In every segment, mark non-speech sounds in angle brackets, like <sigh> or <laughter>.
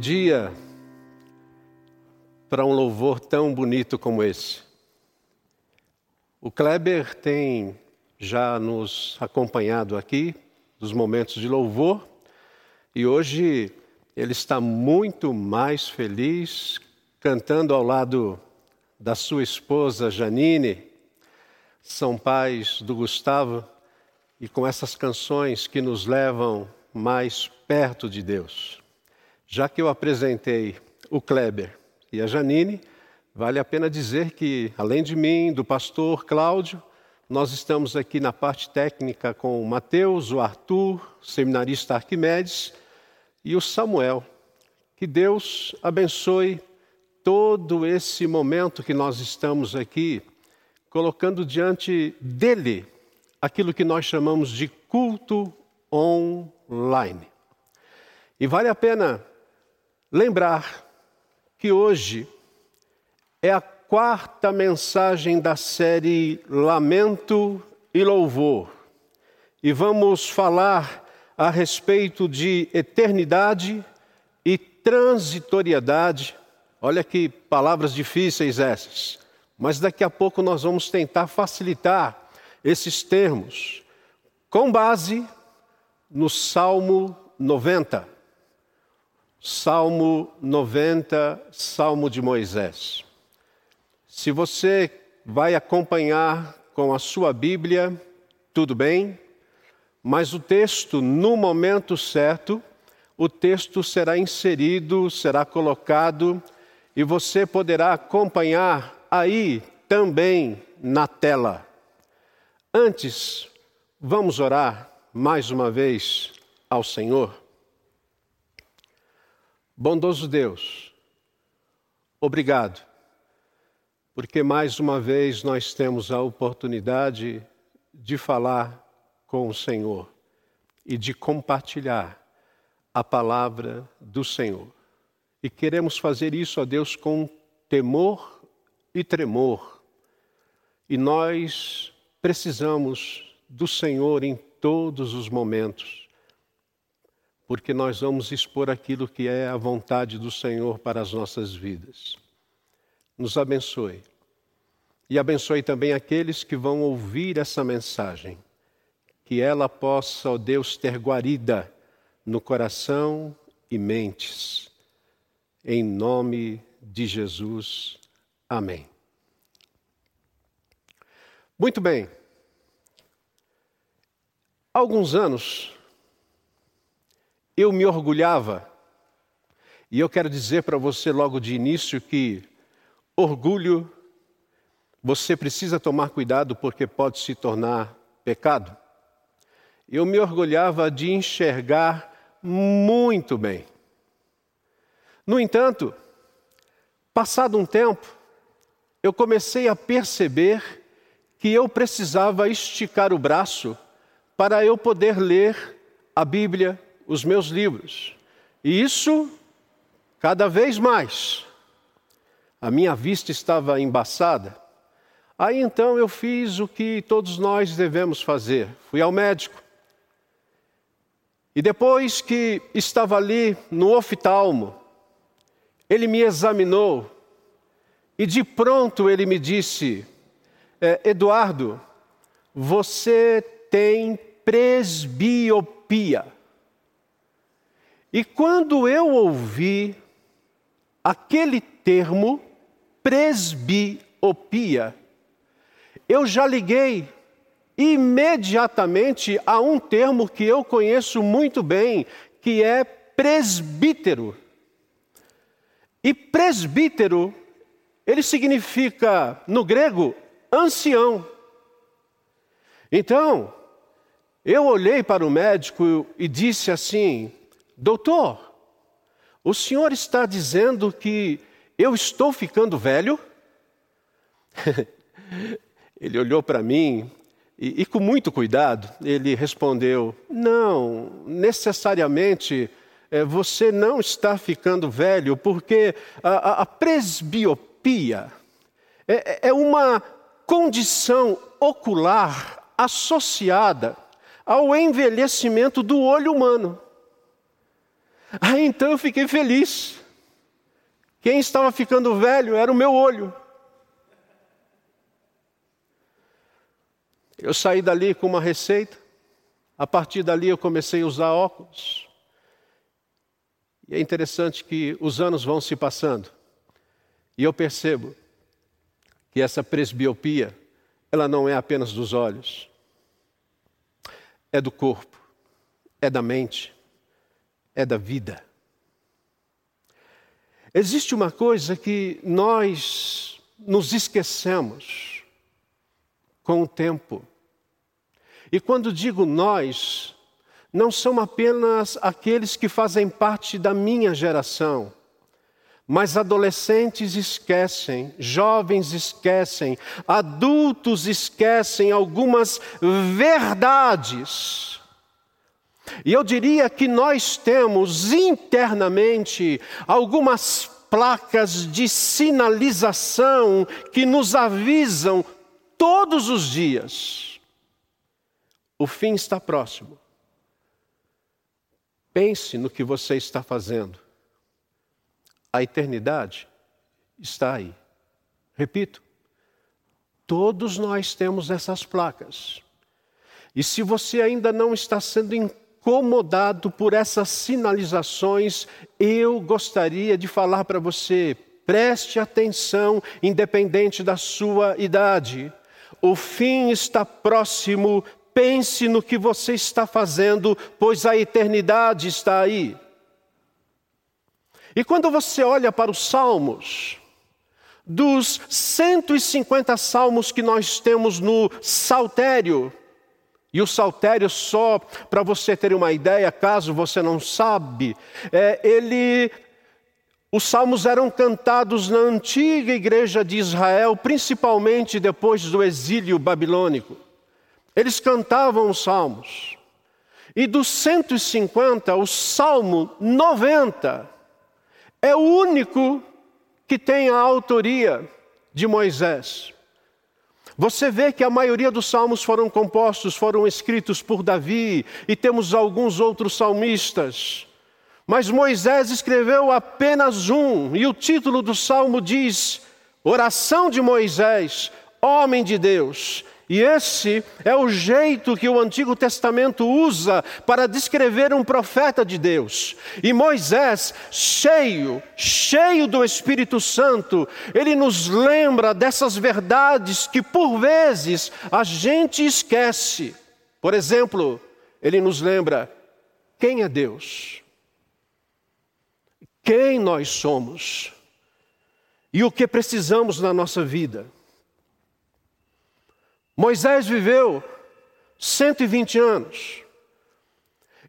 dia para um louvor tão bonito como esse. O Kleber tem já nos acompanhado aqui dos momentos de louvor e hoje ele está muito mais feliz cantando ao lado da sua esposa Janine. São pais do Gustavo e com essas canções que nos levam mais perto de Deus. Já que eu apresentei o Kleber e a Janine, vale a pena dizer que, além de mim, do pastor Cláudio, nós estamos aqui na parte técnica com o Mateus, o Arthur, o seminarista Arquimedes e o Samuel. Que Deus abençoe todo esse momento que nós estamos aqui, colocando diante dele aquilo que nós chamamos de culto online. E vale a pena lembrar que hoje é a quarta mensagem da série Lamento e Louvor. E vamos falar a respeito de eternidade e transitoriedade. Olha que palavras difíceis essas. Mas daqui a pouco nós vamos tentar facilitar esses termos com base no Salmo 90. Salmo 90, Salmo de Moisés. Se você vai acompanhar com a sua Bíblia, tudo bem, mas o texto, no momento certo, o texto será inserido, será colocado e você poderá acompanhar aí também na tela. Antes, vamos orar mais uma vez ao Senhor. Bondoso Deus, obrigado, porque mais uma vez nós temos a oportunidade de falar com o Senhor e de compartilhar a palavra do Senhor. E queremos fazer isso, a Deus, com temor e tremor. E nós precisamos do Senhor em todos os momentos porque nós vamos expor aquilo que é a vontade do Senhor para as nossas vidas. Nos abençoe. E abençoe também aqueles que vão ouvir essa mensagem. Que ela possa, ó Deus, ter guarida no coração e mentes. Em nome de Jesus. Amém. Muito bem. Há alguns anos, eu me orgulhava. E eu quero dizer para você logo de início que orgulho você precisa tomar cuidado porque pode se tornar pecado. Eu me orgulhava de enxergar muito bem. No entanto, passado um tempo, eu comecei a perceber que eu precisava esticar o braço para eu poder ler a Bíblia os meus livros. E isso, cada vez mais, a minha vista estava embaçada. Aí então eu fiz o que todos nós devemos fazer: fui ao médico. E depois que estava ali no oftalmo, ele me examinou e de pronto ele me disse: é, Eduardo, você tem presbiopia. E quando eu ouvi aquele termo, presbiopia, eu já liguei imediatamente a um termo que eu conheço muito bem, que é presbítero. E presbítero, ele significa, no grego, ancião. Então, eu olhei para o médico e disse assim: Doutor, o senhor está dizendo que eu estou ficando velho? <laughs> ele olhou para mim e, e, com muito cuidado, ele respondeu: Não, necessariamente é, você não está ficando velho, porque a, a, presbiopia é, é uma condição ocular associada ao envelhecimento do olho humano. Aí então eu fiquei feliz. Quem estava ficando velho era o meu olho. Eu saí dali com uma receita, a partir dali eu comecei a usar óculos. E é interessante que os anos vão se passando e eu percebo que essa presbiopia, ela não é apenas dos olhos, é do corpo, é da mente, é da vida. Existe uma coisa que nós nos esquecemos com o tempo. E quando digo nós, não são apenas aqueles que fazem parte da minha geração, mas adolescentes esquecem, jovens esquecem, adultos esquecem algumas verdades. E eu diria que nós temos internamente algumas placas de sinalização que nos avisam todos os dias. O fim está próximo. Pense no que você está fazendo. A eternidade está aí. Repito, todos nós temos essas placas. E se você ainda não está sendo incomodado por essas sinalizações, eu gostaria de falar para você: preste atenção, independente da sua idade. O fim está próximo, pense no que você está fazendo, pois a eternidade está aí. E quando você olha para os salmos, dos 150 salmos que nós temos no saltério, e o saltério, só para você ter uma ideia, caso você não sabe, é, ele, os salmos eram cantados na antiga igreja de Israel, principalmente depois do exílio babilônico. Eles cantavam os salmos. E dos 150, o salmo 90 é o único que tem a autoria de Moisés. Você vê que a maioria dos salmos foram compostos, foram escritos por Davi, e temos alguns outros salmistas. Mas Moisés escreveu apenas um, e o título do salmo diz: Oração de Moisés, homem de Deus, e esse é o jeito que o Antigo Testamento usa para descrever um profeta de Deus. E Moisés, cheio, cheio do Espírito Santo, ele nos lembra dessas verdades que por vezes a gente esquece. Por exemplo, ele nos lembra quem é Deus, quem nós somos e o que precisamos na nossa vida. Moisés viveu 120 anos.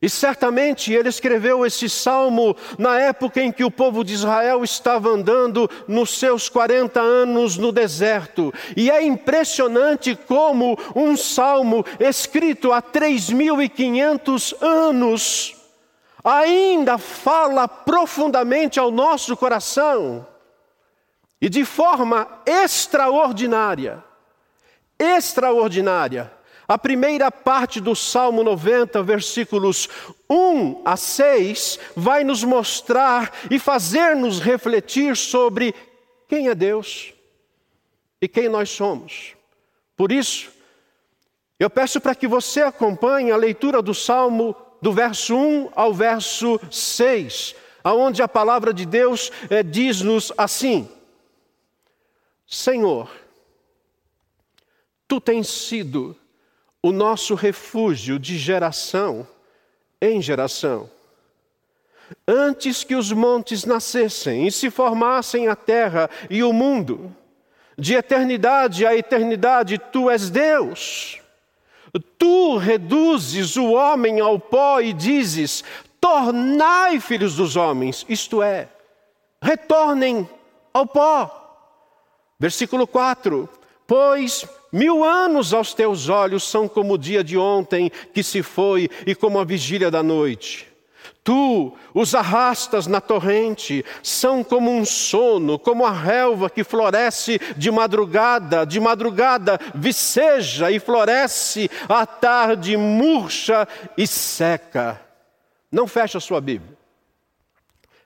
E certamente ele escreveu esse salmo na época em que o povo de Israel estava andando nos seus 40 anos no deserto. E é impressionante como um salmo escrito há 3.500 anos ainda fala profundamente ao nosso coração e de forma extraordinária extraordinária. A primeira parte do Salmo 90, versículos 1 a 6, vai nos mostrar e fazer-nos refletir sobre quem é Deus e quem nós somos. Por isso, eu peço para que você acompanhe a leitura do Salmo do verso 1 ao verso 6, aonde a palavra de Deus é, diz-nos assim: Senhor, Tu tens sido o nosso refúgio de geração em geração. Antes que os montes nascessem e se formassem a terra e o mundo, de eternidade a eternidade, tu és Deus. Tu reduzes o homem ao pó e dizes: tornai filhos dos homens, isto é, retornem ao pó. Versículo 4: Pois Mil anos aos teus olhos são como o dia de ontem que se foi e como a vigília da noite. Tu os arrastas na torrente, são como um sono, como a relva que floresce de madrugada, de madrugada viceja e floresce, à tarde murcha e seca. Não fecha a sua Bíblia.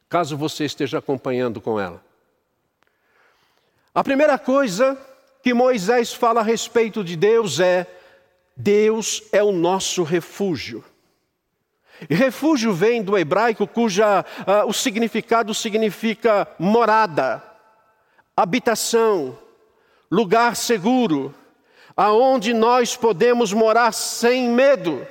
caso você esteja acompanhando com ela. A primeira coisa que Moisés fala a respeito de Deus é: Deus é o nosso refúgio. E refúgio vem do hebraico, cuja uh, o significado significa morada, habitação, lugar seguro, aonde nós podemos morar sem medo.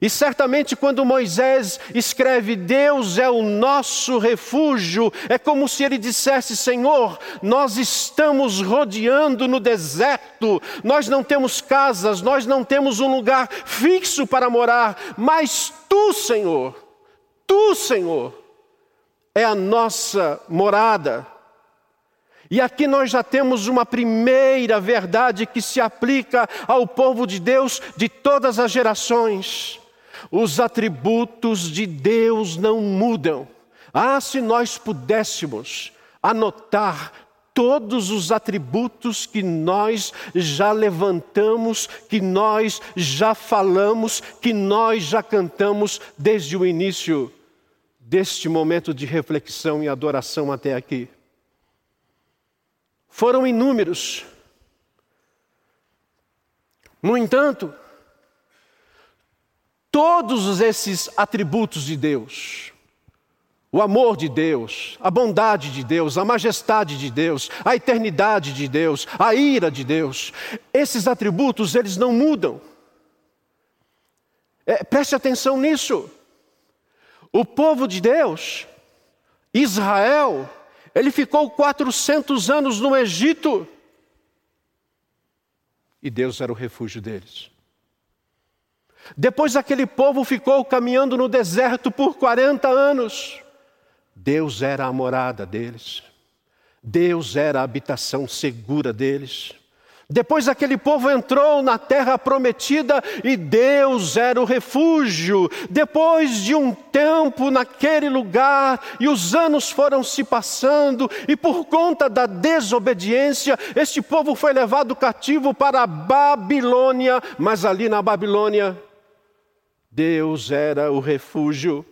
E certamente, quando Moisés escreve, Deus é o nosso refúgio, é como se ele dissesse: Senhor, nós estamos rodeando no deserto, nós não temos casas, nós não temos um lugar fixo para morar, mas tu, Senhor, tu, Senhor, é a nossa morada. E aqui nós já temos uma primeira verdade que se aplica ao povo de Deus de todas as gerações. Os atributos de Deus não mudam. Ah, se nós pudéssemos anotar todos os atributos que nós já levantamos, que nós já falamos, que nós já cantamos desde o início deste momento de reflexão e adoração até aqui. Foram inúmeros. No entanto, todos esses atributos de Deus, o amor de Deus, a bondade de Deus, a majestade de Deus, a eternidade de Deus, a ira de Deus, esses atributos eles não mudam. É, preste atenção nisso. O povo de Deus, Israel, ele ficou 400 anos no Egito e Deus era o refúgio deles. Depois aquele povo ficou caminhando no deserto por 40 anos. Deus era a morada deles. Deus era a habitação segura deles. Depois aquele povo entrou na terra prometida e Deus era o refúgio. Depois de um tempo naquele lugar e os anos foram se passando e por conta da desobediência, este povo foi levado cativo para a Babilônia, mas ali na Babilônia Deus era o refúgio.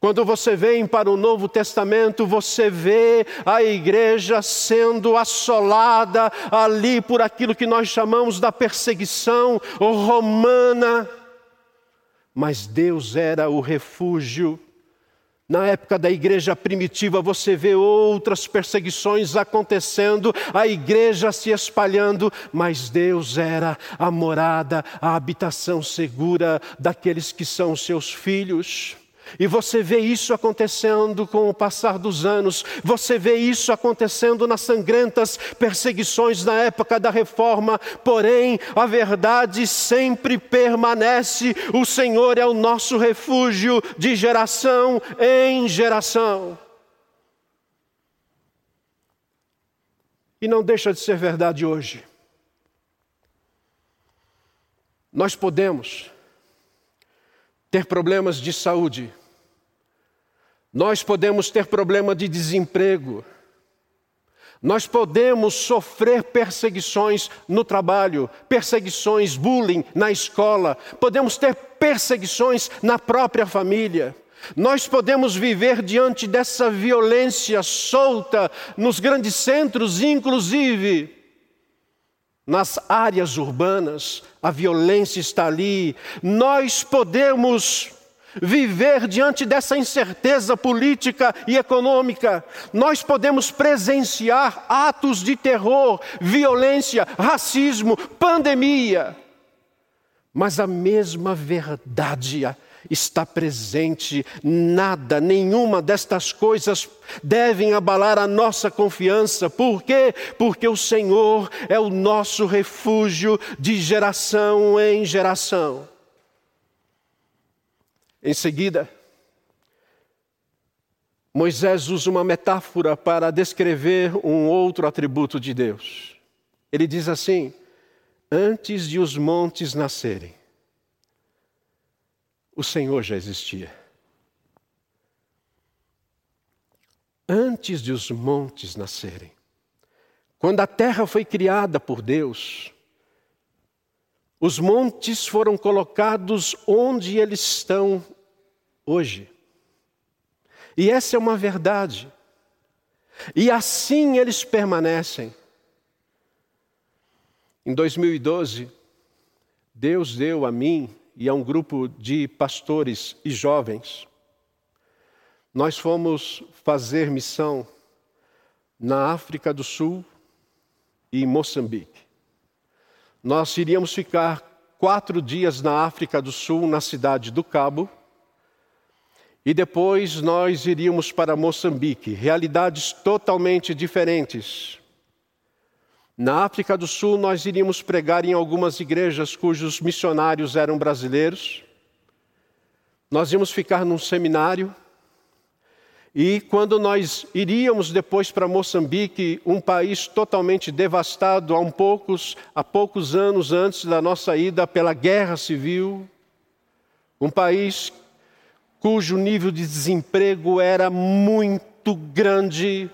Quando você vem para o Novo Testamento, você vê a igreja sendo assolada ali por aquilo que nós chamamos da perseguição romana. Mas Deus era o refúgio. Na época da igreja primitiva, você vê outras perseguições acontecendo, a igreja se espalhando, mas Deus era a morada, a habitação segura daqueles que são seus filhos. E você vê isso acontecendo com o passar dos anos, você vê isso acontecendo nas sangrentas perseguições na época da reforma, porém a verdade sempre permanece: o Senhor é o nosso refúgio de geração em geração. E não deixa de ser verdade hoje. Nós podemos ter problemas de saúde, nós podemos ter problema de desemprego, nós podemos sofrer perseguições no trabalho, perseguições, bullying na escola, podemos ter perseguições na própria família. Nós podemos viver diante dessa violência solta nos grandes centros, inclusive nas áreas urbanas, a violência está ali. Nós podemos viver diante dessa incerteza política e econômica. Nós podemos presenciar atos de terror, violência, racismo, pandemia. Mas a mesma verdade está presente, nada, nenhuma destas coisas devem abalar a nossa confiança. Por quê? Porque o Senhor é o nosso refúgio de geração em geração. Em seguida, Moisés usa uma metáfora para descrever um outro atributo de Deus. Ele diz assim: Antes de os montes nascerem, o Senhor já existia. Antes de os montes nascerem, quando a terra foi criada por Deus, os montes foram colocados onde eles estão hoje. E essa é uma verdade. E assim eles permanecem. Em 2012, Deus deu a mim e a um grupo de pastores e jovens. Nós fomos fazer missão na África do Sul e em Moçambique. Nós iríamos ficar quatro dias na África do Sul, na cidade do Cabo, e depois nós iríamos para Moçambique, realidades totalmente diferentes. Na África do Sul, nós iríamos pregar em algumas igrejas cujos missionários eram brasileiros. Nós íamos ficar num seminário. E quando nós iríamos depois para Moçambique, um país totalmente devastado há, um poucos, há poucos anos antes da nossa ida pela guerra civil, um país cujo nível de desemprego era muito grande,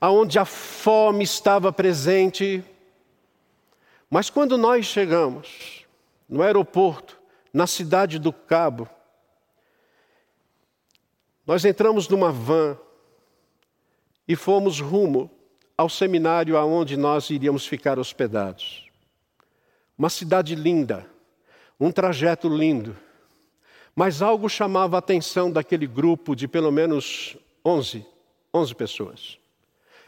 aonde a fome estava presente. Mas quando nós chegamos no aeroporto, na cidade do Cabo, nós entramos numa van e fomos rumo ao seminário aonde nós iríamos ficar hospedados. Uma cidade linda, um trajeto lindo. Mas algo chamava a atenção daquele grupo de pelo menos 11, 11 pessoas.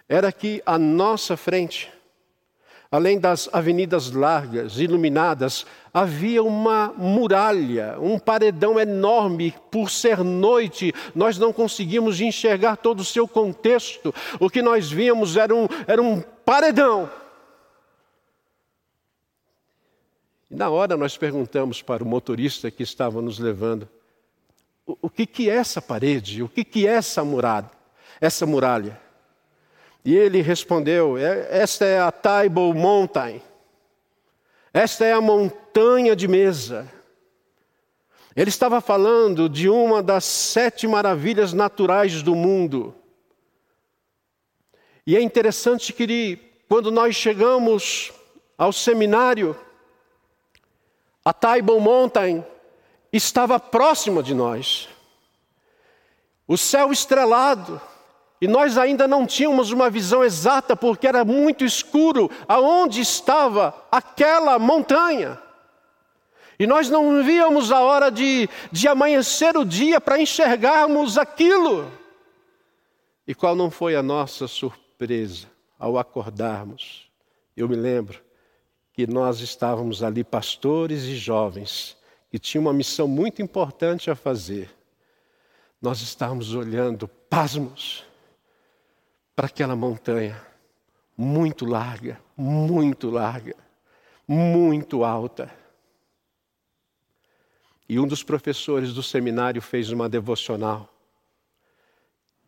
Era que à nossa frente, além das avenidas largas, iluminadas, havia uma muralha, um paredão enorme. Por ser noite, nós não conseguimos enxergar todo o seu contexto. O que nós víamos era um, era um paredão. E na hora nós perguntamos para o motorista que estava nos levando, o, que, que é essa parede? O que, que é essa muralha? Essa muralha? E ele respondeu: é, Esta é a Table Mountain. Esta é a montanha de mesa. Ele estava falando de uma das sete maravilhas naturais do mundo. E é interessante que, quando nós chegamos ao seminário, a Table Mountain estava próxima de nós. O céu estrelado, e nós ainda não tínhamos uma visão exata, porque era muito escuro, aonde estava aquela montanha. E nós não víamos a hora de, de amanhecer o dia para enxergarmos aquilo. E qual não foi a nossa surpresa ao acordarmos? Eu me lembro que nós estávamos ali, pastores e jovens, que tinham uma missão muito importante a fazer. Nós estávamos olhando, pasmos, para aquela montanha, muito larga, muito larga, muito alta. E um dos professores do seminário fez uma devocional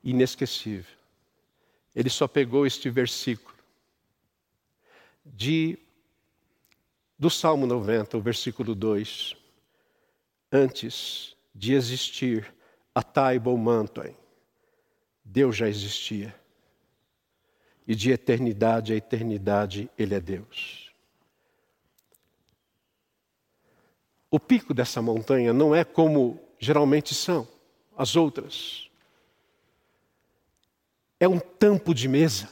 inesquecível. Ele só pegou este versículo de do Salmo 90, o versículo 2. Antes de existir a Taibo Mountain, Deus já existia. E de eternidade a eternidade, Ele é Deus. O pico dessa montanha não é como geralmente são as outras. É um tampo de mesa.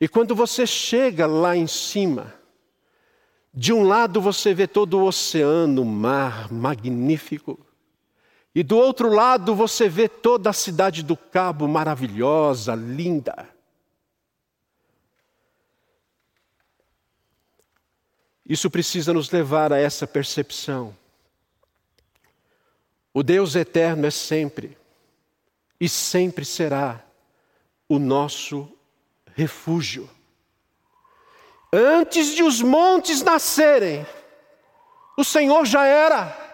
E quando você chega lá em cima, de um lado você vê todo o oceano, o mar magnífico. E do outro lado você vê toda a cidade do Cabo maravilhosa, linda. Isso precisa nos levar a essa percepção. O Deus eterno é sempre e sempre será o nosso refúgio. Antes de os montes nascerem, o Senhor já era.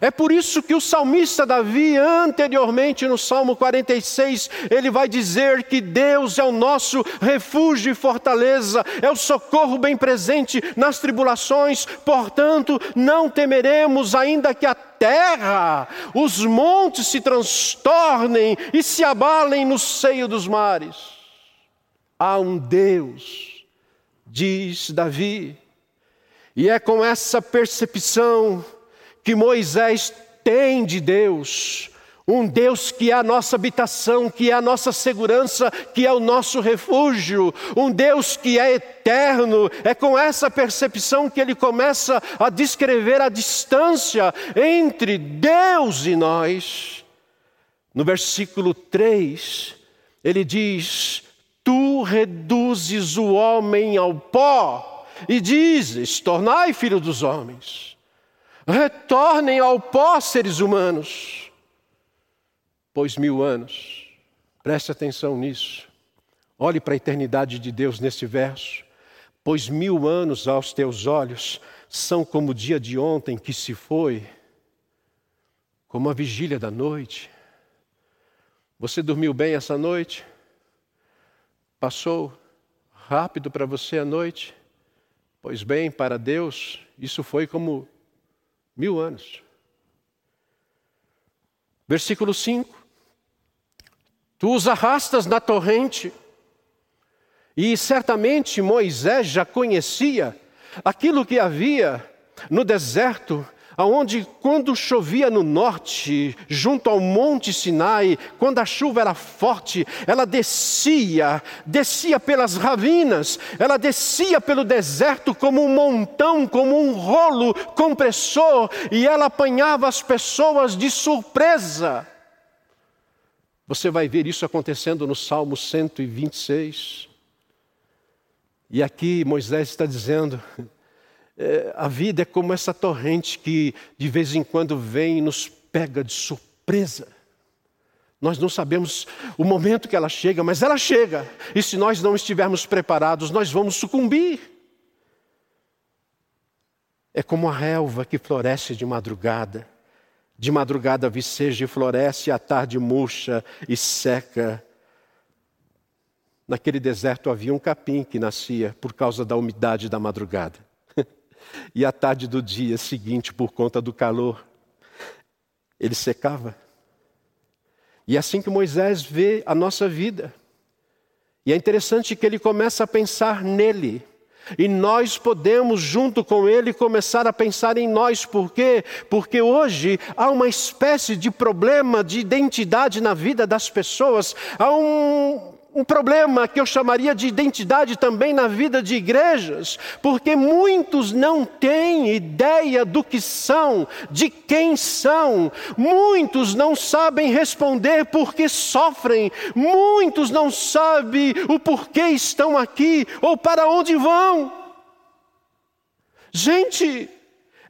É por isso que o salmista Davi, anteriormente no Salmo 46, ele vai dizer que Deus é o nosso refúgio e fortaleza, é o socorro bem presente nas tribulações, portanto, não temeremos, ainda que a terra, os montes se transtornem e se abalem no seio dos mares. Há um Deus, diz Davi, e é com essa percepção que Moisés tem de Deus, um Deus que é a nossa habitação, que é a nossa segurança, que é o nosso refúgio, um Deus que é eterno. É com essa percepção que ele começa a descrever a distância entre Deus e nós. No versículo 3, ele diz: Tu reduzes o homem ao pó e dizes: Tornai filho dos homens. Retornem ao pó, seres humanos pois mil anos. Preste atenção nisso. Olhe para a eternidade de Deus nesse verso. Pois mil anos aos teus olhos são como o dia de ontem que se foi, como a vigília da noite. Você dormiu bem essa noite? Passou rápido para você a noite? Pois bem, para Deus, isso foi como mil anos. Versículo 5: Tu os arrastas na torrente. E certamente Moisés já conhecia aquilo que havia no deserto, aonde quando chovia no norte, junto ao monte Sinai, quando a chuva era forte, ela descia, descia pelas ravinas, ela descia pelo deserto como um montão, como um rolo compressor, e ela apanhava as pessoas de surpresa. Você vai ver isso acontecendo no Salmo 126. E aqui Moisés está dizendo: é, a vida é como essa torrente que de vez em quando vem e nos pega de surpresa. Nós não sabemos o momento que ela chega, mas ela chega. E se nós não estivermos preparados, nós vamos sucumbir. É como a relva que floresce de madrugada de madrugada viceja e floresce, à tarde murcha e seca. Naquele deserto havia um capim que nascia por causa da umidade da madrugada. E à tarde do dia seguinte, por conta do calor, ele secava. E é assim que Moisés vê a nossa vida. E é interessante que ele começa a pensar nele. E nós podemos, junto com ele, começar a pensar em nós. Por quê? Porque hoje há uma espécie de problema de identidade na vida das pessoas. Há um, um problema que eu chamaria de identidade também na vida de igrejas, porque muitos não têm ideia do que são, de quem são, muitos não sabem responder porque sofrem, muitos não sabem o porquê estão aqui ou para onde vão. Gente,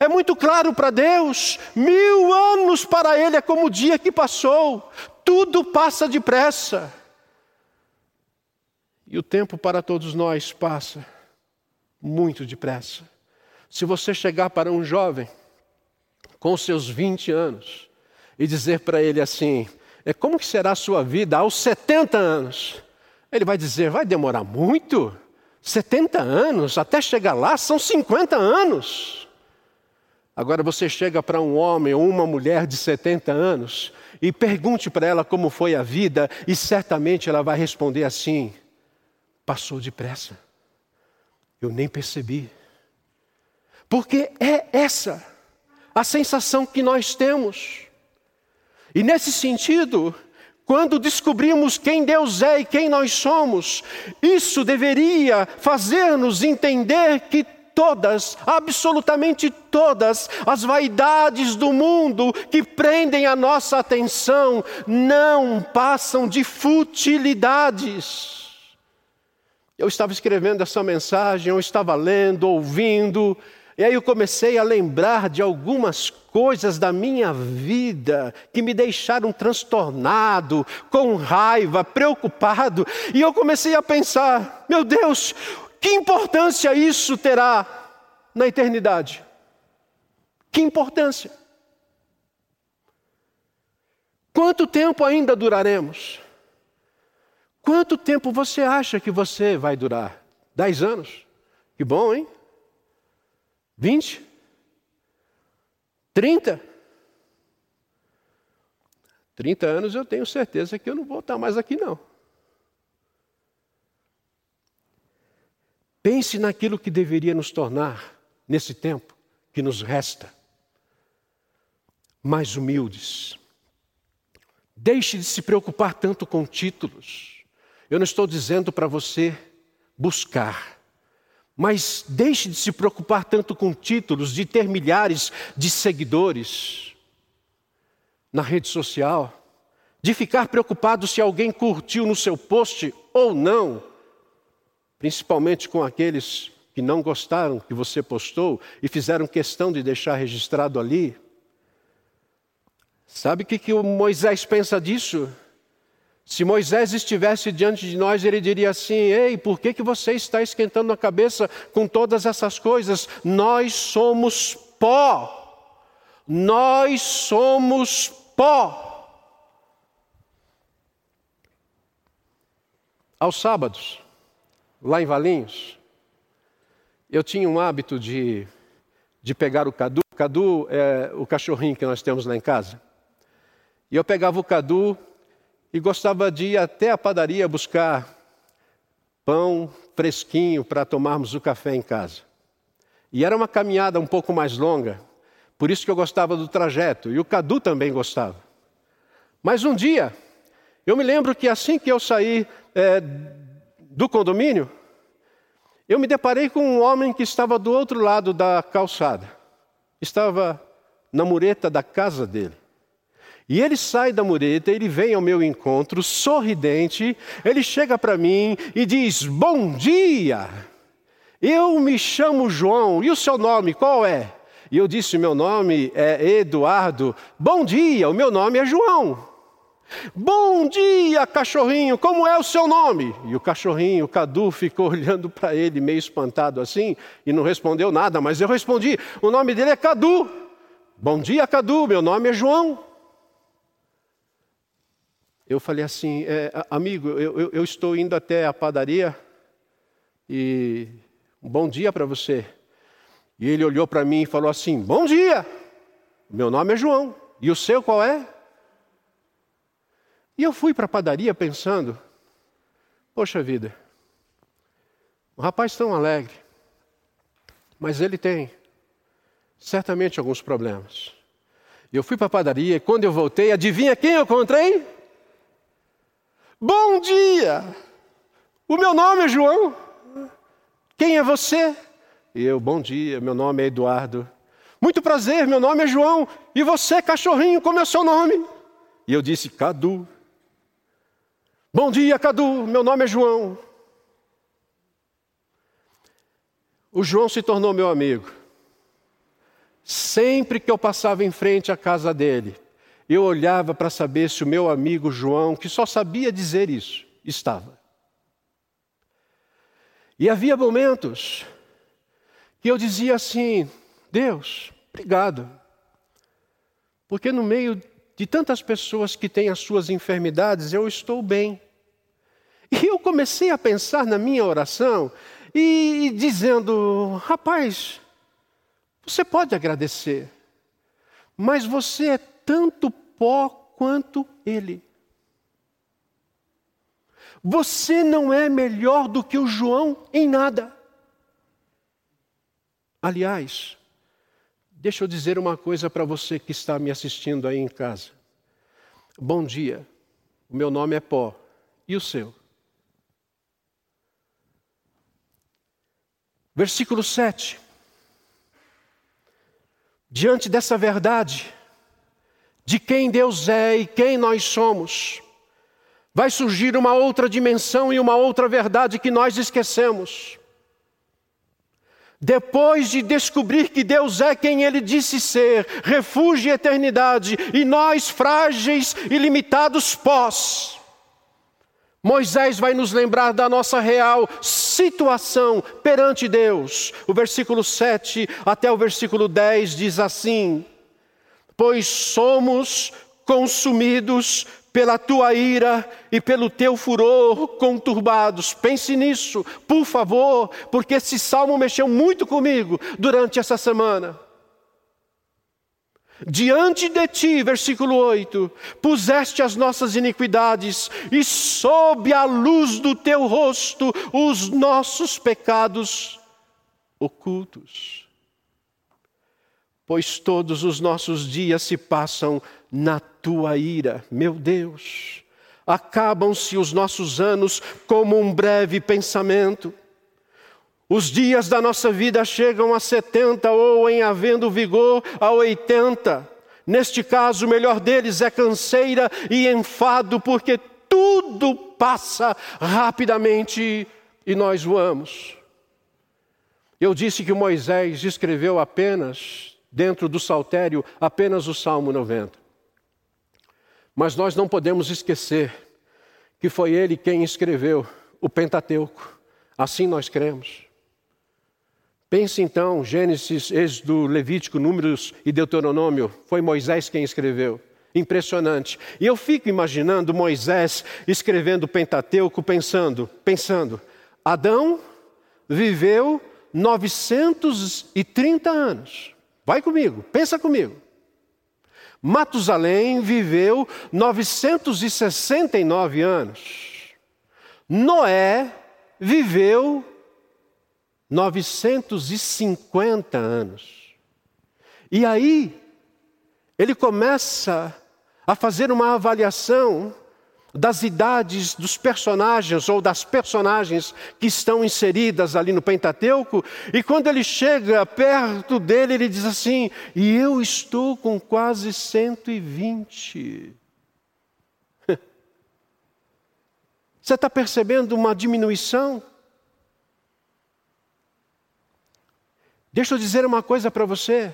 é muito claro para Deus, mil anos para Ele é como o dia que passou, tudo passa depressa. E o tempo para todos nós passa muito depressa. Se você chegar para um jovem com seus 20 anos e dizer para ele assim: é como que será a sua vida aos 70 anos? Ele vai dizer: vai demorar muito? 70 anos, até chegar lá são 50 anos. Agora você chega para um homem ou uma mulher de 70 anos e pergunte para ela como foi a vida, e certamente ela vai responder assim: passou depressa. Eu nem percebi. Porque é essa a sensação que nós temos. E nesse sentido, quando descobrimos quem Deus é e quem nós somos, isso deveria fazer-nos entender que todas, absolutamente todas, as vaidades do mundo que prendem a nossa atenção não passam de futilidades. Eu estava escrevendo essa mensagem, eu estava lendo, ouvindo, e aí eu comecei a lembrar de algumas coisas da minha vida que me deixaram transtornado, com raiva, preocupado, e eu comecei a pensar: meu Deus, que importância isso terá na eternidade? Que importância? Quanto tempo ainda duraremos? Quanto tempo você acha que você vai durar? Dez anos? Que bom, hein? Vinte? Trinta? Trinta anos eu tenho certeza que eu não vou estar mais aqui, não. Pense naquilo que deveria nos tornar nesse tempo que nos resta. mais humildes. Deixe de se preocupar tanto com títulos. Eu não estou dizendo para você buscar, mas deixe de se preocupar tanto com títulos, de ter milhares de seguidores na rede social, de ficar preocupado se alguém curtiu no seu post ou não, principalmente com aqueles que não gostaram que você postou e fizeram questão de deixar registrado ali. Sabe o que, que o Moisés pensa disso? Se Moisés estivesse diante de nós, ele diria assim: Ei, por que, que você está esquentando a cabeça com todas essas coisas? Nós somos pó. Nós somos pó. Aos sábados, lá em Valinhos, eu tinha um hábito de, de pegar o Cadu. Cadu é o cachorrinho que nós temos lá em casa. E eu pegava o Cadu e gostava de ir até a padaria buscar pão fresquinho para tomarmos o café em casa. E era uma caminhada um pouco mais longa, por isso que eu gostava do trajeto, e o Cadu também gostava. Mas um dia, eu me lembro que assim que eu saí é, do condomínio, eu me deparei com um homem que estava do outro lado da calçada, estava na mureta da casa dele. E ele sai da mureta, ele vem ao meu encontro, sorridente, ele chega para mim e diz: Bom dia! Eu me chamo João, e o seu nome qual é? E eu disse: Meu nome é Eduardo. Bom dia, o meu nome é João. Bom dia, cachorrinho, como é o seu nome? E o cachorrinho, o Cadu, ficou <laughs> olhando para ele meio espantado assim e não respondeu nada, mas eu respondi: O nome dele é Cadu. Bom dia, Cadu, meu nome é João. Eu falei assim, é, amigo, eu, eu, eu estou indo até a padaria e um bom dia para você. E ele olhou para mim e falou assim: Bom dia, meu nome é João. E o seu qual é? E eu fui para a padaria pensando: Poxa vida, um rapaz tão alegre, mas ele tem certamente alguns problemas. Eu fui para a padaria e quando eu voltei, adivinha quem eu encontrei? Bom dia! O meu nome é João. Quem é você? E eu, bom dia, meu nome é Eduardo. Muito prazer, meu nome é João. E você, cachorrinho, como é o seu nome? E eu disse, Cadu. Bom dia, Cadu, meu nome é João. O João se tornou meu amigo. Sempre que eu passava em frente à casa dele, eu olhava para saber se o meu amigo João, que só sabia dizer isso, estava. E havia momentos que eu dizia assim: Deus, obrigado, porque no meio de tantas pessoas que têm as suas enfermidades, eu estou bem. E eu comecei a pensar na minha oração e dizendo: rapaz, você pode agradecer, mas você é tanto pó quanto ele. Você não é melhor do que o João em nada. Aliás, deixa eu dizer uma coisa para você que está me assistindo aí em casa. Bom dia, o meu nome é Pó, e o seu? Versículo 7. Diante dessa verdade, de quem Deus é e quem nós somos, vai surgir uma outra dimensão e uma outra verdade que nós esquecemos. Depois de descobrir que Deus é quem Ele disse ser, refúgio e eternidade, e nós, frágeis e limitados pós, Moisés vai nos lembrar da nossa real situação perante Deus. O versículo 7 até o versículo 10 diz assim: pois somos consumidos pela tua ira e pelo teu furor conturbados. Pense nisso, por favor, porque esse salmo mexeu muito comigo durante essa semana. Diante de ti, versículo 8, puseste as nossas iniquidades, e sob a luz do teu rosto os nossos pecados ocultos. Pois todos os nossos dias se passam na tua ira, meu Deus. Acabam-se os nossos anos como um breve pensamento. Os dias da nossa vida chegam a 70 ou, em havendo vigor, a 80. Neste caso, o melhor deles é canseira e enfado, porque tudo passa rapidamente e nós voamos. Eu disse que Moisés escreveu apenas, dentro do saltério, apenas o Salmo 90. Mas nós não podemos esquecer que foi ele quem escreveu o Pentateuco. Assim nós cremos. Pense então, Gênesis, Êxodo, Levítico, Números e Deuteronômio, foi Moisés quem escreveu. Impressionante. E eu fico imaginando Moisés escrevendo o Pentateuco, pensando, pensando, Adão viveu 930 anos. Vai comigo, pensa comigo. Matusalém viveu 969 anos. Noé viveu 950 anos. E aí, ele começa a fazer uma avaliação das idades dos personagens ou das personagens que estão inseridas ali no Pentateuco, e quando ele chega perto dele, ele diz assim: E eu estou com quase 120. <laughs> Você está percebendo uma diminuição? Deixa eu dizer uma coisa para você.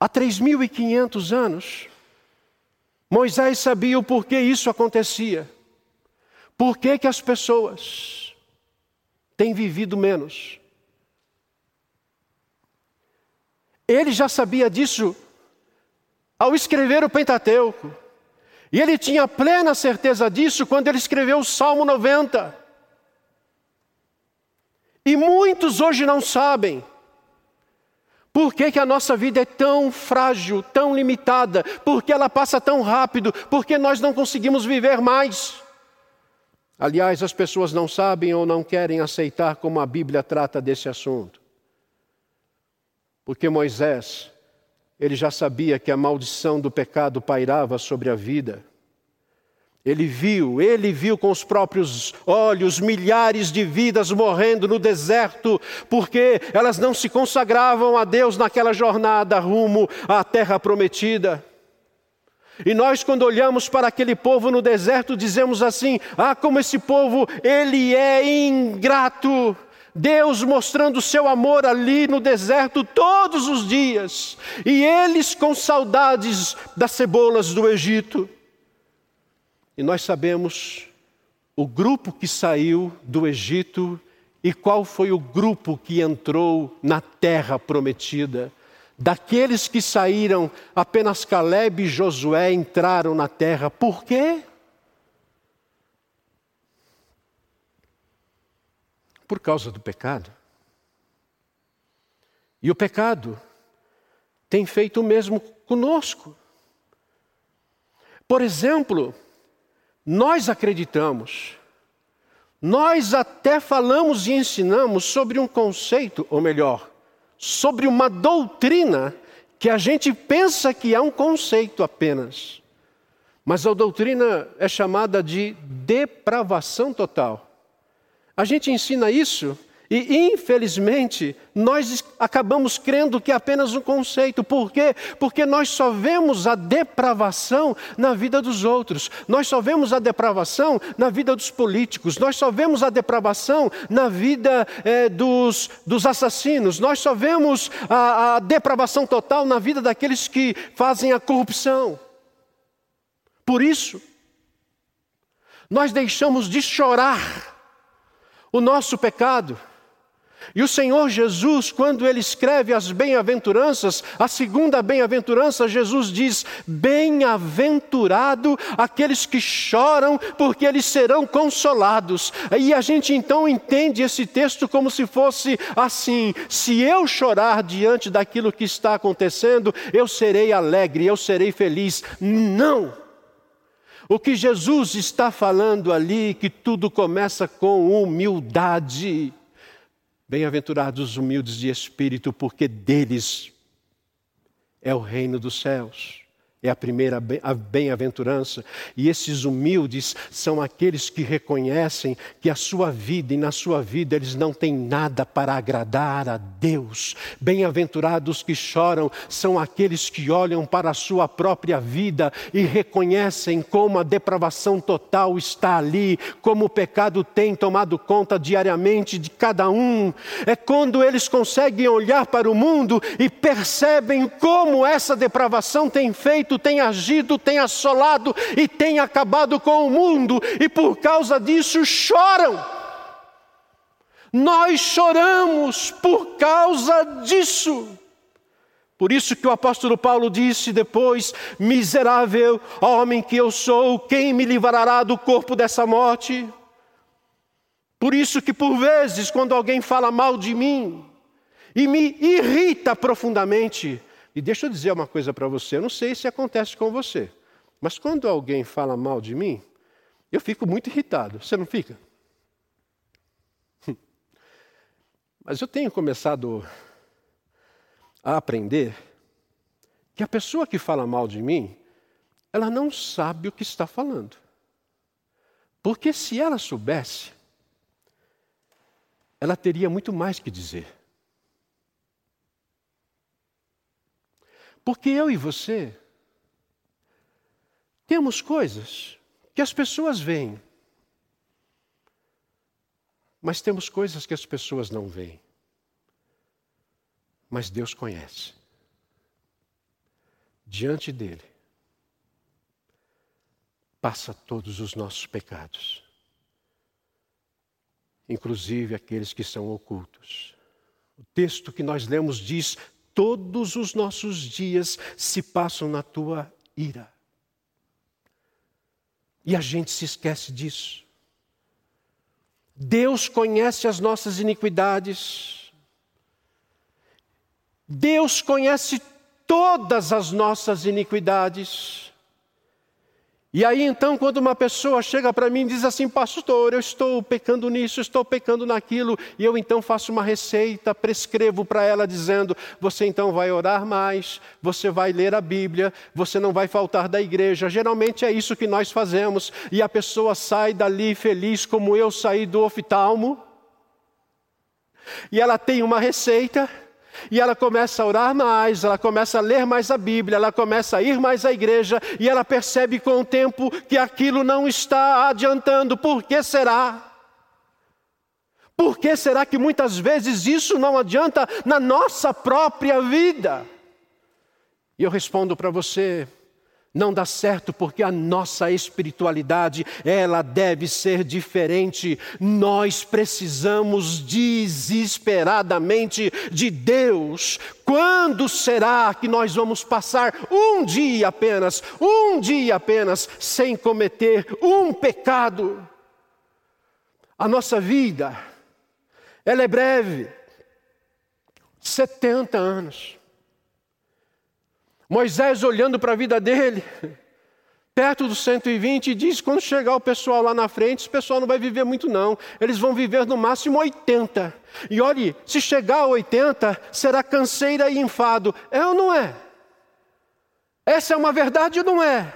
Há 3.500 anos, Moisés sabia o porquê isso acontecia. Por que, que as pessoas têm vivido menos? Ele já sabia disso ao escrever o Pentateuco. E ele tinha plena certeza disso quando ele escreveu o Salmo 90. E muitos hoje não sabem. Por que, que a nossa vida é tão frágil, tão limitada? Por que ela passa tão rápido? Por que nós não conseguimos viver mais? Aliás, as pessoas não sabem ou não querem aceitar como a Bíblia trata desse assunto. Porque Moisés, ele já sabia que a maldição do pecado pairava sobre a vida. Ele viu, ele viu com os próprios olhos milhares de vidas morrendo no deserto, porque elas não se consagravam a Deus naquela jornada rumo à terra prometida. E nós, quando olhamos para aquele povo no deserto, dizemos assim: ah, como esse povo, ele é ingrato. Deus mostrando o seu amor ali no deserto todos os dias, e eles com saudades das cebolas do Egito. E nós sabemos o grupo que saiu do Egito e qual foi o grupo que entrou na terra prometida. Daqueles que saíram, apenas Caleb e Josué entraram na terra. Por quê? Por causa do pecado. E o pecado tem feito o mesmo conosco. Por exemplo, nós acreditamos, nós até falamos e ensinamos sobre um conceito, ou melhor, sobre uma doutrina que a gente pensa que é um conceito apenas. Mas a doutrina é chamada de depravação total. A gente ensina isso e, infelizmente, nós acabamos crendo que é apenas um conceito. Por quê? Porque nós só vemos a depravação na vida dos outros, nós só vemos a depravação na vida dos políticos, nós só vemos a depravação na vida é, dos, dos assassinos, nós só vemos a, a depravação total na vida daqueles que fazem a corrupção. Por isso, nós deixamos de chorar o nosso pecado e o Senhor Jesus, quando ele escreve as bem-aventuranças, a segunda bem-aventurança, Jesus diz: Bem-aventurado aqueles que choram, porque eles serão consolados. E a gente então entende esse texto como se fosse assim: se eu chorar diante daquilo que está acontecendo, eu serei alegre, eu serei feliz. Não! O que Jesus está falando ali, que tudo começa com humildade. Bem-aventurados os humildes de espírito, porque deles é o reino dos céus é a primeira bem-aventurança. E esses humildes são aqueles que reconhecem que a sua vida e na sua vida eles não têm nada para agradar a Deus. Bem-aventurados que choram são aqueles que olham para a sua própria vida e reconhecem como a depravação total está ali, como o pecado tem tomado conta diariamente de cada um. É quando eles conseguem olhar para o mundo e percebem como essa depravação tem feito tem agido, tem assolado e tem acabado com o mundo, e por causa disso choram. Nós choramos por causa disso. Por isso que o apóstolo Paulo disse depois: Miserável homem que eu sou, quem me livrará do corpo dessa morte? Por isso que por vezes, quando alguém fala mal de mim e me irrita profundamente, e deixa eu dizer uma coisa para você: eu não sei se acontece com você, mas quando alguém fala mal de mim, eu fico muito irritado. Você não fica? <laughs> Mas eu tenho começado a aprender que a pessoa que fala mal de mim, ela não sabe o que está falando. Porque se ela soubesse, ela teria muito mais que dizer. Porque eu e você temos coisas que as pessoas veem, mas temos coisas que as pessoas não veem. Mas Deus conhece. Diante dele, passa todos os nossos pecados, inclusive aqueles que são ocultos. O texto que nós lemos diz: todos os nossos dias se passam na tua ira. E a gente se esquece disso. Deus conhece as nossas iniquidades. Deus conhece todas as nossas iniquidades. E aí então, quando uma pessoa chega para mim e diz assim, pastor, eu estou pecando nisso, estou pecando naquilo, e eu então faço uma receita, prescrevo para ela dizendo: você então vai orar mais, você vai ler a Bíblia, você não vai faltar da igreja. Geralmente é isso que nós fazemos, e a pessoa sai dali feliz, como eu saí do oftalmo, e ela tem uma receita e ela começa a orar mais, ela começa a ler mais a Bíblia, ela começa a ir mais à igreja e ela percebe com o tempo que aquilo não está adiantando. Por que será? Por que será que muitas vezes isso não adianta na nossa própria vida? E eu respondo para você, não dá certo porque a nossa espiritualidade, ela deve ser diferente. Nós precisamos desesperadamente de Deus. Quando será que nós vamos passar um dia apenas, um dia apenas, sem cometer um pecado? A nossa vida, ela é breve 70 anos. Moisés olhando para a vida dele, perto dos 120, diz: quando chegar o pessoal lá na frente, esse pessoal não vai viver muito, não. Eles vão viver no máximo 80. E olhe, se chegar a 80, será canseira e enfado. É ou não é? Essa é uma verdade ou não é?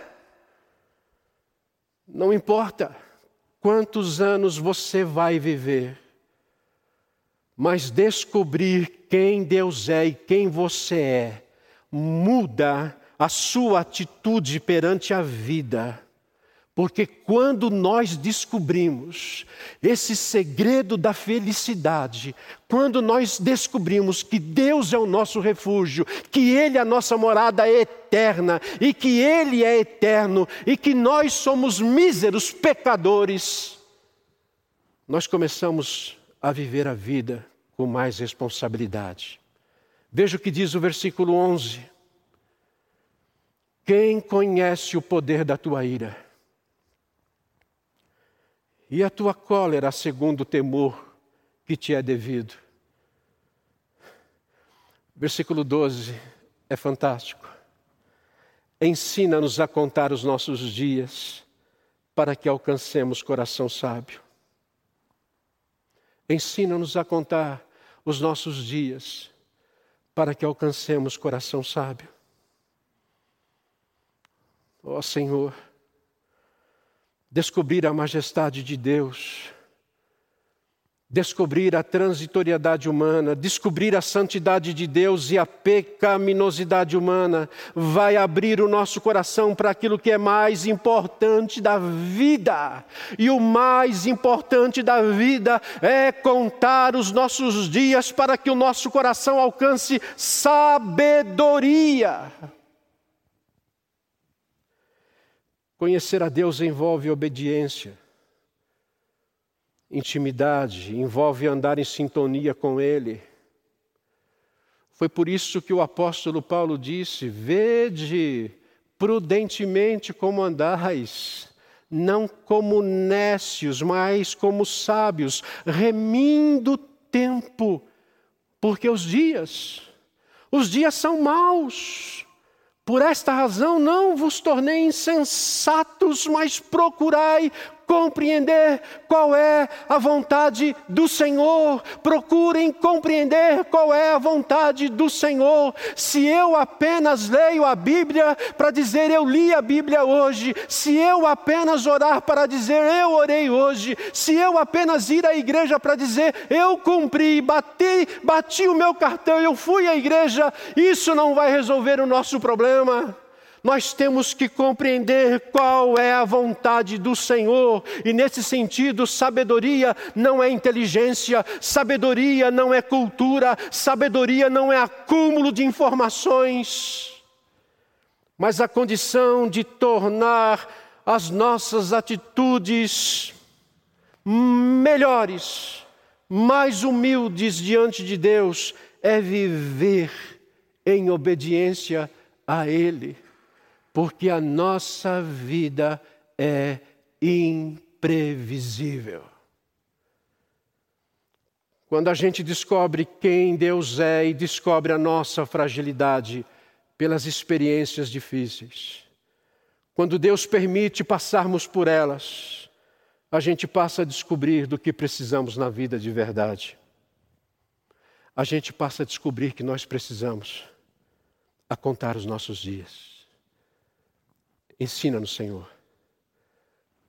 Não importa quantos anos você vai viver, mas descobrir quem Deus é e quem você é muda a sua atitude perante a vida. Porque quando nós descobrimos esse segredo da felicidade, quando nós descobrimos que Deus é o nosso refúgio, que Ele é a nossa morada eterna, e que Ele é eterno, e que nós somos míseros pecadores, nós começamos a viver a vida com mais responsabilidade. Veja o que diz o versículo 11. Quem conhece o poder da tua ira? E a tua cólera, segundo o temor que te é devido? Versículo 12 é fantástico. Ensina-nos a contar os nossos dias, para que alcancemos coração sábio. Ensina-nos a contar os nossos dias para que alcancemos coração sábio. Ó oh, Senhor, descobrir a majestade de Deus descobrir a transitoriedade humana, descobrir a santidade de Deus e a pecaminosidade humana, vai abrir o nosso coração para aquilo que é mais importante da vida. E o mais importante da vida é contar os nossos dias para que o nosso coração alcance sabedoria. Conhecer a Deus envolve obediência intimidade, envolve andar em sintonia com Ele. Foi por isso que o apóstolo Paulo disse: Vede prudentemente como andais, não como nécios, mas como sábios, remindo o tempo, porque os dias, os dias são maus. Por esta razão não vos tornei insensatos, mas procurai compreender qual é a vontade do Senhor. Procurem compreender qual é a vontade do Senhor. Se eu apenas leio a Bíblia para dizer eu li a Bíblia hoje, se eu apenas orar para dizer eu orei hoje, se eu apenas ir à igreja para dizer eu cumpri, bati, bati o meu cartão, eu fui à igreja, isso não vai resolver o nosso problema. Nós temos que compreender qual é a vontade do Senhor, e nesse sentido, sabedoria não é inteligência, sabedoria não é cultura, sabedoria não é acúmulo de informações, mas a condição de tornar as nossas atitudes melhores, mais humildes diante de Deus, é viver em obediência a Ele porque a nossa vida é imprevisível. Quando a gente descobre quem Deus é e descobre a nossa fragilidade pelas experiências difíceis, quando Deus permite passarmos por elas, a gente passa a descobrir do que precisamos na vida de verdade. A gente passa a descobrir que nós precisamos a contar os nossos dias Ensina-nos, Senhor,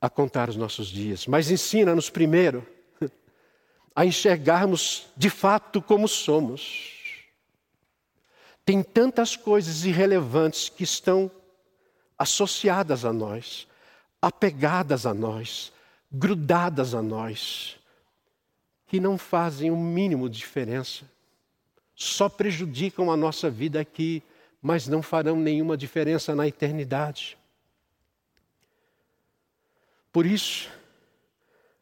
a contar os nossos dias, mas ensina-nos primeiro a enxergarmos de fato como somos. Tem tantas coisas irrelevantes que estão associadas a nós, apegadas a nós, grudadas a nós, que não fazem o um mínimo de diferença, só prejudicam a nossa vida aqui, mas não farão nenhuma diferença na eternidade. Por isso,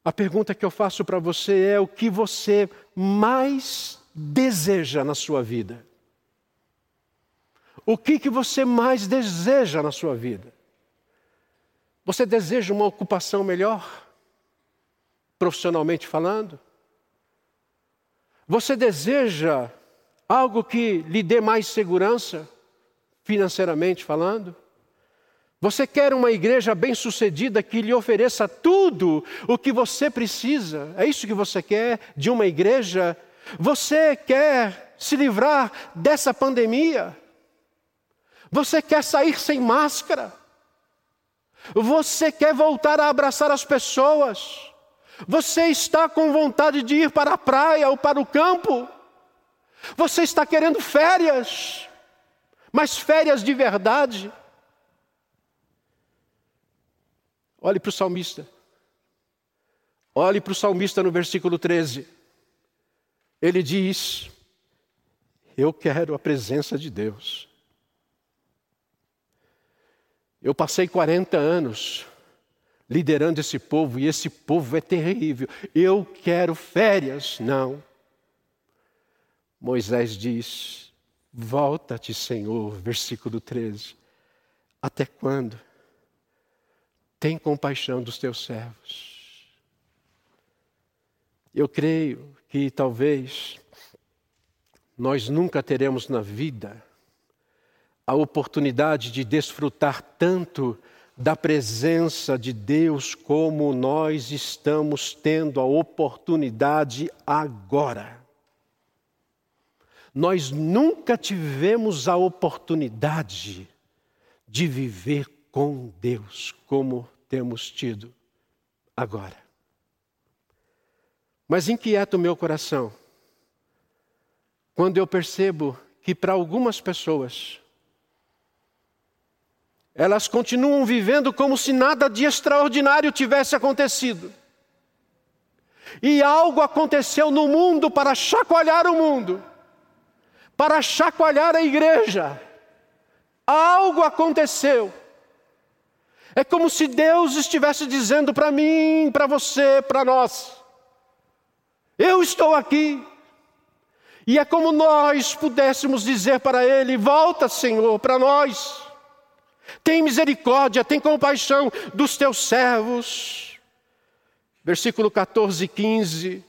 a pergunta que eu faço para você é: o que você mais deseja na sua vida? O que, que você mais deseja na sua vida? Você deseja uma ocupação melhor, profissionalmente falando? Você deseja algo que lhe dê mais segurança, financeiramente falando? Você quer uma igreja bem-sucedida que lhe ofereça tudo o que você precisa? É isso que você quer de uma igreja? Você quer se livrar dessa pandemia? Você quer sair sem máscara? Você quer voltar a abraçar as pessoas? Você está com vontade de ir para a praia ou para o campo? Você está querendo férias, mas férias de verdade? Olhe para o salmista. Olhe para o salmista no versículo 13. Ele diz: Eu quero a presença de Deus. Eu passei 40 anos liderando esse povo e esse povo é terrível. Eu quero férias. Não. Moisés diz: Volta-te, Senhor, versículo 13. Até quando? Tem compaixão dos teus servos. Eu creio que talvez nós nunca teremos na vida a oportunidade de desfrutar tanto da presença de Deus como nós estamos tendo a oportunidade agora. nós nunca tivemos a oportunidade de viver com Deus como temos tido agora. Mas inquieta o meu coração quando eu percebo que para algumas pessoas elas continuam vivendo como se nada de extraordinário tivesse acontecido. E algo aconteceu no mundo para chacoalhar o mundo, para chacoalhar a igreja. Algo aconteceu. É como se Deus estivesse dizendo para mim, para você, para nós: Eu estou aqui. E é como nós pudéssemos dizer para Ele: Volta, Senhor, para nós. Tem misericórdia, tem compaixão dos teus servos. Versículo 14 e 15.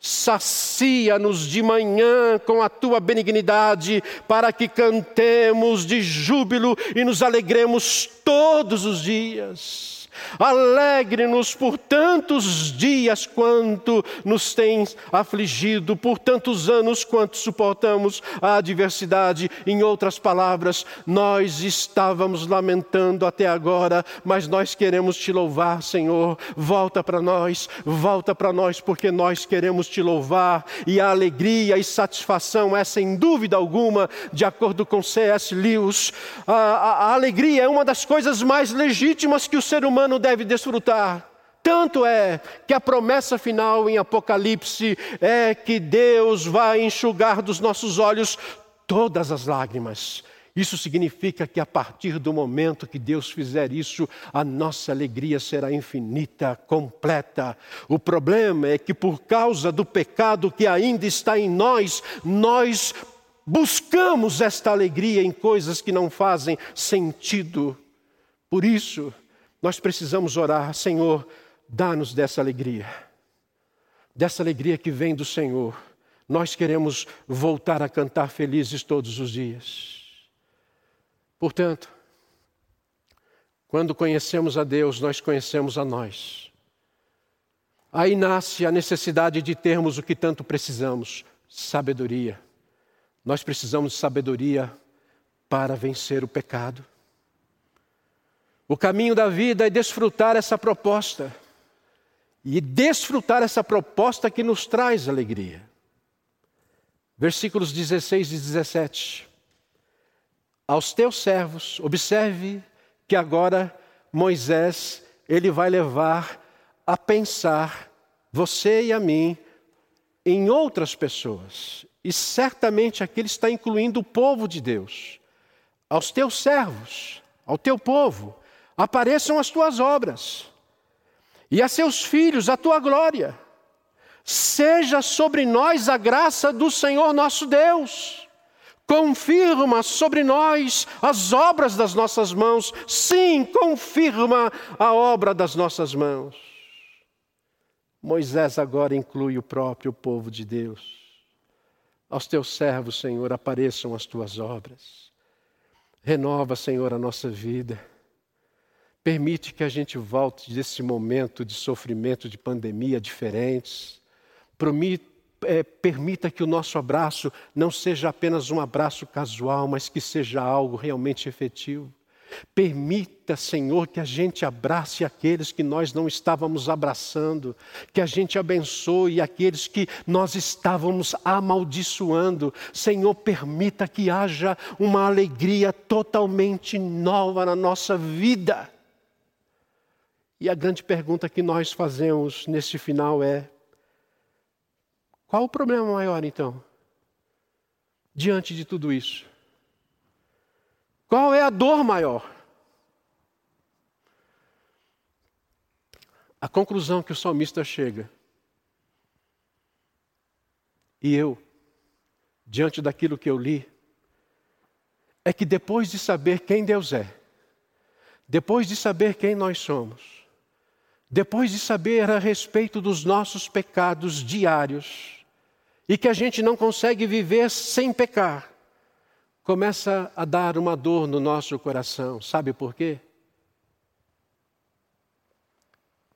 Sacia-nos de manhã com a tua benignidade, para que cantemos de júbilo e nos alegremos todos os dias. Alegre-nos por tantos dias quanto nos tens afligido, por tantos anos quanto suportamos a adversidade. Em outras palavras, nós estávamos lamentando até agora, mas nós queremos te louvar, Senhor. Volta para nós, volta para nós, porque nós queremos te louvar. E a alegria e satisfação é, sem dúvida alguma, de acordo com C.S. Lewis, a, a, a alegria é uma das coisas mais legítimas que o ser humano humano deve desfrutar. Tanto é que a promessa final em Apocalipse é que Deus vai enxugar dos nossos olhos todas as lágrimas. Isso significa que a partir do momento que Deus fizer isso, a nossa alegria será infinita, completa. O problema é que por causa do pecado que ainda está em nós, nós buscamos esta alegria em coisas que não fazem sentido. Por isso, nós precisamos orar, Senhor, dá-nos dessa alegria, dessa alegria que vem do Senhor. Nós queremos voltar a cantar felizes todos os dias. Portanto, quando conhecemos a Deus, nós conhecemos a nós. Aí nasce a necessidade de termos o que tanto precisamos: sabedoria. Nós precisamos de sabedoria para vencer o pecado. O caminho da vida é desfrutar essa proposta. E desfrutar essa proposta que nos traz alegria. Versículos 16 e 17. Aos teus servos, observe que agora Moisés, ele vai levar a pensar você e a mim em outras pessoas. E certamente aqui ele está incluindo o povo de Deus. Aos teus servos, ao teu povo, apareçam as tuas obras, e a seus filhos a tua glória. Seja sobre nós a graça do Senhor nosso Deus. Confirma sobre nós as obras das nossas mãos. Sim, confirma a obra das nossas mãos. Moisés agora inclui o próprio povo de Deus. Aos teus servos, Senhor, apareçam as tuas obras. Renova, Senhor, a nossa vida. Permite que a gente volte desse momento de sofrimento, de pandemia diferentes. Promite, é, permita que o nosso abraço não seja apenas um abraço casual, mas que seja algo realmente efetivo. Permita, Senhor, que a gente abrace aqueles que nós não estávamos abraçando, que a gente abençoe aqueles que nós estávamos amaldiçoando. Senhor, permita que haja uma alegria totalmente nova na nossa vida. E a grande pergunta que nós fazemos nesse final é: qual o problema maior então? Diante de tudo isso? Qual é a dor maior? A conclusão que o salmista chega, e eu, diante daquilo que eu li, é que depois de saber quem Deus é, depois de saber quem nós somos, depois de saber a respeito dos nossos pecados diários e que a gente não consegue viver sem pecar, começa a dar uma dor no nosso coração. Sabe por quê?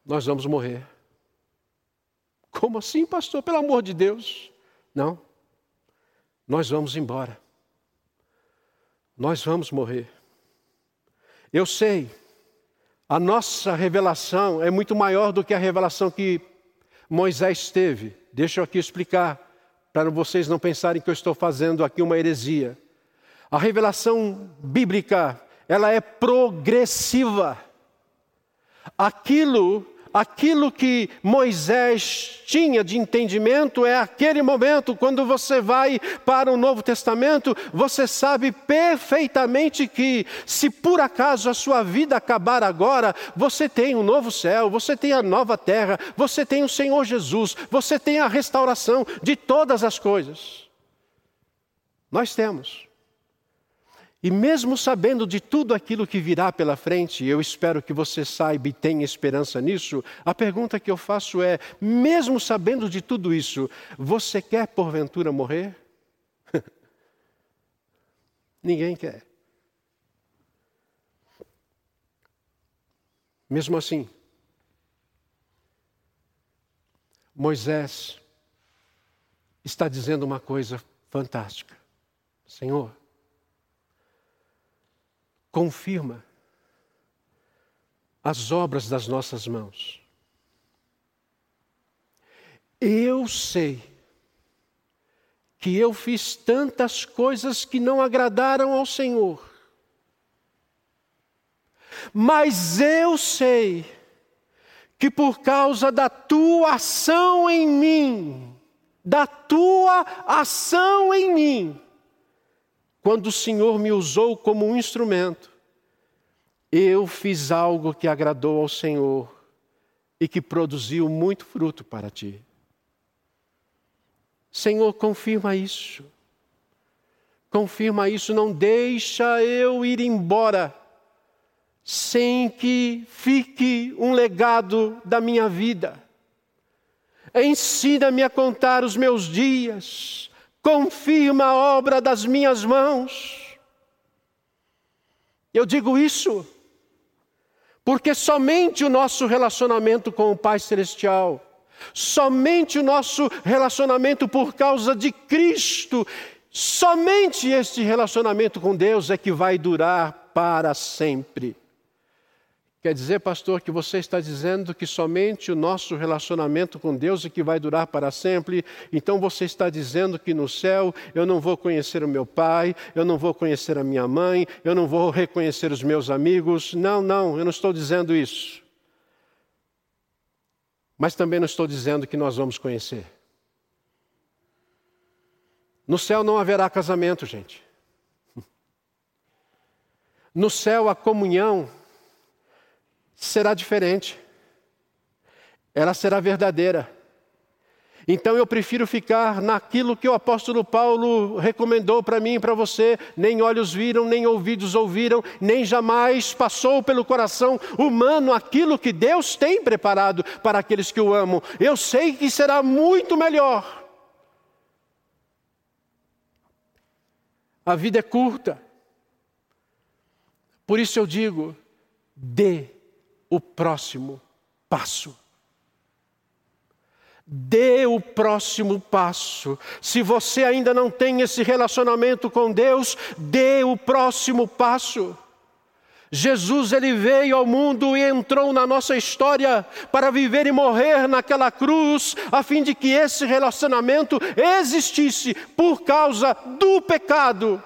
Nós vamos morrer. Como assim, pastor? Pelo amor de Deus. Não. nós vamos embora. Nós vamos morrer. Eu sei, a nossa revelação é muito maior do que a revelação que Moisés teve. Deixa eu aqui explicar, para vocês não pensarem que eu estou fazendo aqui uma heresia. A revelação bíblica, ela é progressiva. Aquilo aquilo que Moisés tinha de entendimento é aquele momento, quando você vai para o Novo Testamento, você sabe perfeitamente que, se por acaso a sua vida acabar agora, você tem um novo céu, você tem a nova terra, você tem o Senhor Jesus, você tem a restauração de todas as coisas. Nós temos. E mesmo sabendo de tudo aquilo que virá pela frente, eu espero que você saiba e tenha esperança nisso, a pergunta que eu faço é: mesmo sabendo de tudo isso, você quer porventura morrer? <laughs> Ninguém quer. Mesmo assim, Moisés está dizendo uma coisa fantástica: Senhor, confirma as obras das nossas mãos. Eu sei que eu fiz tantas coisas que não agradaram ao Senhor, mas eu sei que por causa da tua ação em mim, da tua ação em mim, quando o Senhor me usou como um instrumento, eu fiz algo que agradou ao Senhor e que produziu muito fruto para ti. Senhor, confirma isso. Confirma isso, não deixa eu ir embora sem que fique um legado da minha vida. Ensina-me a contar os meus dias, confirma a obra das minhas mãos. Eu digo isso porque somente o nosso relacionamento com o Pai Celestial, somente o nosso relacionamento por causa de Cristo, somente este relacionamento com Deus é que vai durar para sempre. Quer dizer, pastor, que você está dizendo que somente o nosso relacionamento com Deus é que vai durar para sempre? Então você está dizendo que no céu eu não vou conhecer o meu pai, eu não vou conhecer a minha mãe, eu não vou reconhecer os meus amigos? Não, não, eu não estou dizendo isso. Mas também não estou dizendo que nós vamos conhecer. No céu não haverá casamento, gente. <laughs> No céu a comunhão será diferente. Ela será verdadeira. Então eu prefiro ficar naquilo que o apóstolo Paulo recomendou para mim e para você: nem olhos viram, nem ouvidos ouviram, nem jamais passou pelo coração humano aquilo que Deus tem preparado para aqueles que o amam. Eu sei que será muito melhor. A vida é curta. Por isso eu digo: dê o próximo passo. Dê o próximo passo. Se você ainda não tem esse relacionamento com Deus, dê o próximo passo. Jesus ele veio ao mundo e entrou na nossa história para viver e morrer naquela cruz, a fim de que esse relacionamento existisse por causa do pecado.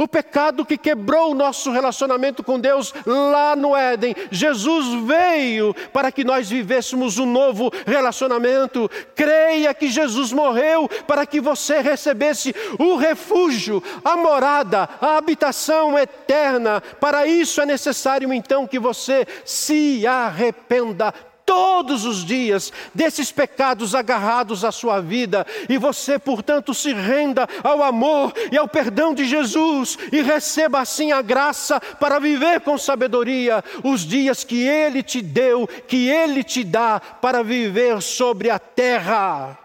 O pecado que quebrou o nosso relacionamento com Deus lá no Éden. Jesus veio para que nós vivêssemos um novo relacionamento. Creia que Jesus morreu para que você recebesse o refúgio, a morada, a habitação eterna. Para isso é necessário então que você se arrependa todos os dias desses pecados agarrados à sua vida, e você, portanto, se renda ao amor e ao perdão de Jesus e receba assim a graça para viver com sabedoria os dias que Ele te deu, que Ele te dá para viver sobre a terra.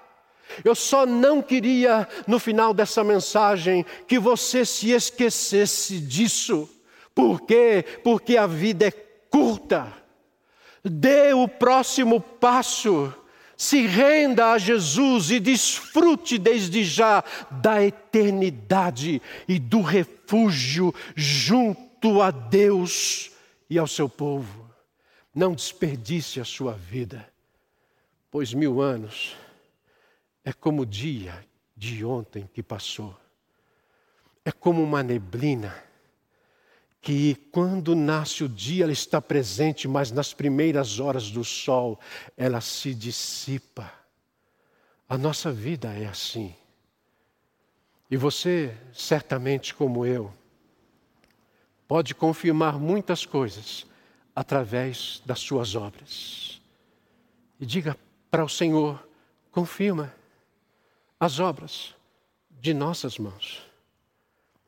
Eu só não queria, no final dessa mensagem, que você se esquecesse disso. Por quê? Porque a vida é curta. Dê o próximo passo. Se renda a Jesus e desfrute desde já da eternidade e do refúgio junto a Deus e ao seu povo. Não desperdice a sua vida, pois mil anos é como o dia de ontem que passou. É como uma neblina que quando nasce o dia ela está presente, mas nas primeiras horas do sol ela se dissipa. A nossa vida é assim. E você, certamente como eu, pode confirmar muitas coisas através das suas obras. E diga para o Senhor: confirma as obras de nossas mãos.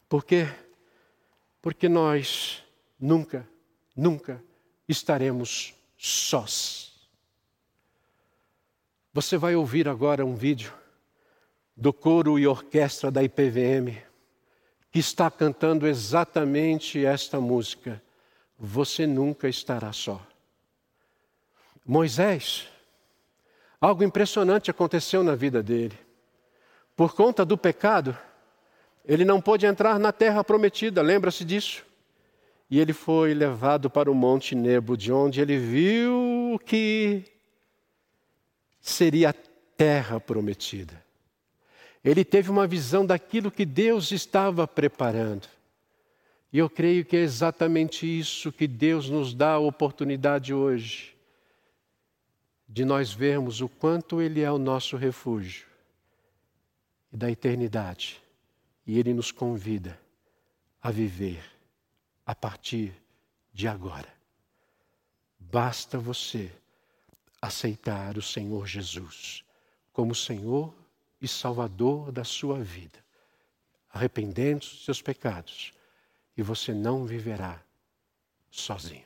Porque porque nós nunca, nunca estaremos sós. Você vai ouvir agora um vídeo do coro e orquestra da IPVM que está cantando exatamente esta música. Você nunca estará só. Moisés, algo impressionante aconteceu na vida dele. Por conta do pecado, ele não pôde entrar na terra prometida, lembra-se disso? E ele foi levado para o Monte Nebo, de onde ele viu que seria a terra prometida. Ele teve uma visão daquilo que Deus estava preparando. E eu creio que é exatamente isso que Deus nos dá a oportunidade hoje, de nós vermos o quanto Ele é o nosso refúgio e da eternidade e Ele nos convida a viver a partir de agora. Basta você aceitar o Senhor Jesus como Senhor e Salvador da sua vida, arrependendo dos seus pecados, e você não viverá sozinho.